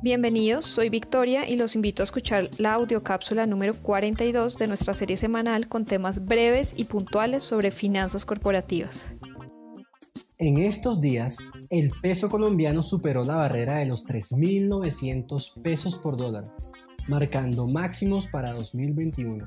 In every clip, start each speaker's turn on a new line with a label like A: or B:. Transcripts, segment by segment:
A: Bienvenidos, soy Victoria y los invito a escuchar la audiocápsula número 42 de nuestra serie semanal con temas breves y puntuales sobre finanzas corporativas.
B: En estos días, el peso colombiano superó la barrera de los 3.900 pesos por dólar, marcando máximos para 2021.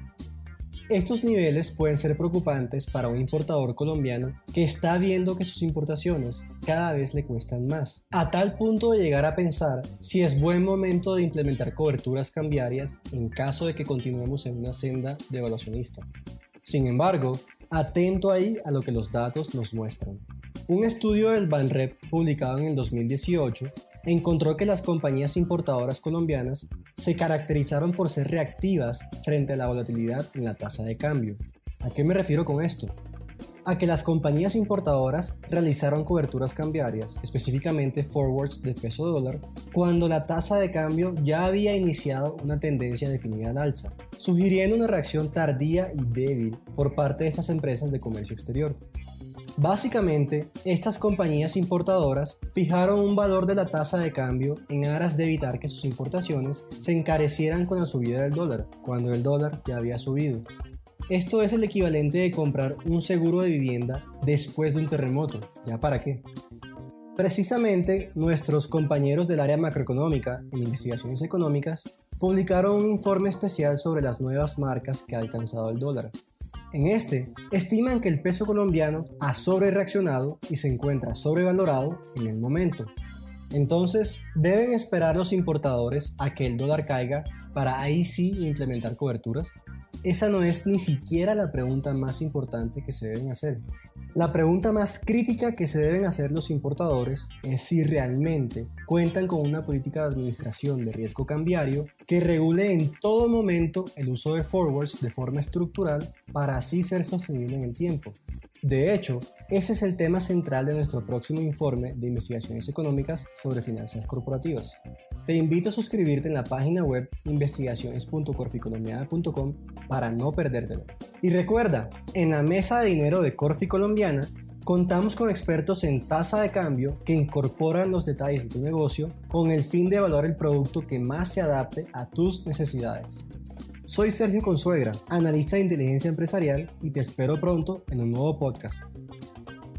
B: Estos niveles pueden ser preocupantes para un importador colombiano que está viendo que sus importaciones cada vez le cuestan más, a tal punto de llegar a pensar si es buen momento de implementar coberturas cambiarias en caso de que continuemos en una senda devaluacionista. Sin embargo, atento ahí a lo que los datos nos muestran. Un estudio del Banrep publicado en el 2018 encontró que las compañías importadoras colombianas se caracterizaron por ser reactivas frente a la volatilidad en la tasa de cambio. ¿A qué me refiero con esto? A que las compañías importadoras realizaron coberturas cambiarias, específicamente forwards de peso dólar, cuando la tasa de cambio ya había iniciado una tendencia definida al alza, sugiriendo una reacción tardía y débil por parte de estas empresas de comercio exterior. Básicamente, estas compañías importadoras fijaron un valor de la tasa de cambio en aras de evitar que sus importaciones se encarecieran con la subida del dólar, cuando el dólar ya había subido. Esto es el equivalente de comprar un seguro de vivienda después de un terremoto. ¿Ya para qué? Precisamente, nuestros compañeros del área macroeconómica en investigaciones económicas publicaron un informe especial sobre las nuevas marcas que ha alcanzado el dólar, en este, estiman que el peso colombiano ha sobre reaccionado y se encuentra sobrevalorado en el momento. Entonces, deben esperar los importadores a que el dólar caiga para ahí sí implementar coberturas. Esa no es ni siquiera la pregunta más importante que se deben hacer. La pregunta más crítica que se deben hacer los importadores es si realmente cuentan con una política de administración de riesgo cambiario que regule en todo momento el uso de forwards de forma estructural para así ser sostenible en el tiempo. De hecho, ese es el tema central de nuestro próximo informe de investigaciones económicas sobre finanzas corporativas. Te invito a suscribirte en la página web investigaciones.corficolombiana.com para no perdértelo. Y recuerda, en la mesa de dinero de Corfi Colombiana contamos con expertos en tasa de cambio que incorporan los detalles de tu negocio con el fin de evaluar el producto que más se adapte a tus necesidades. Soy Sergio Consuegra, analista de inteligencia empresarial y te espero pronto en un nuevo podcast.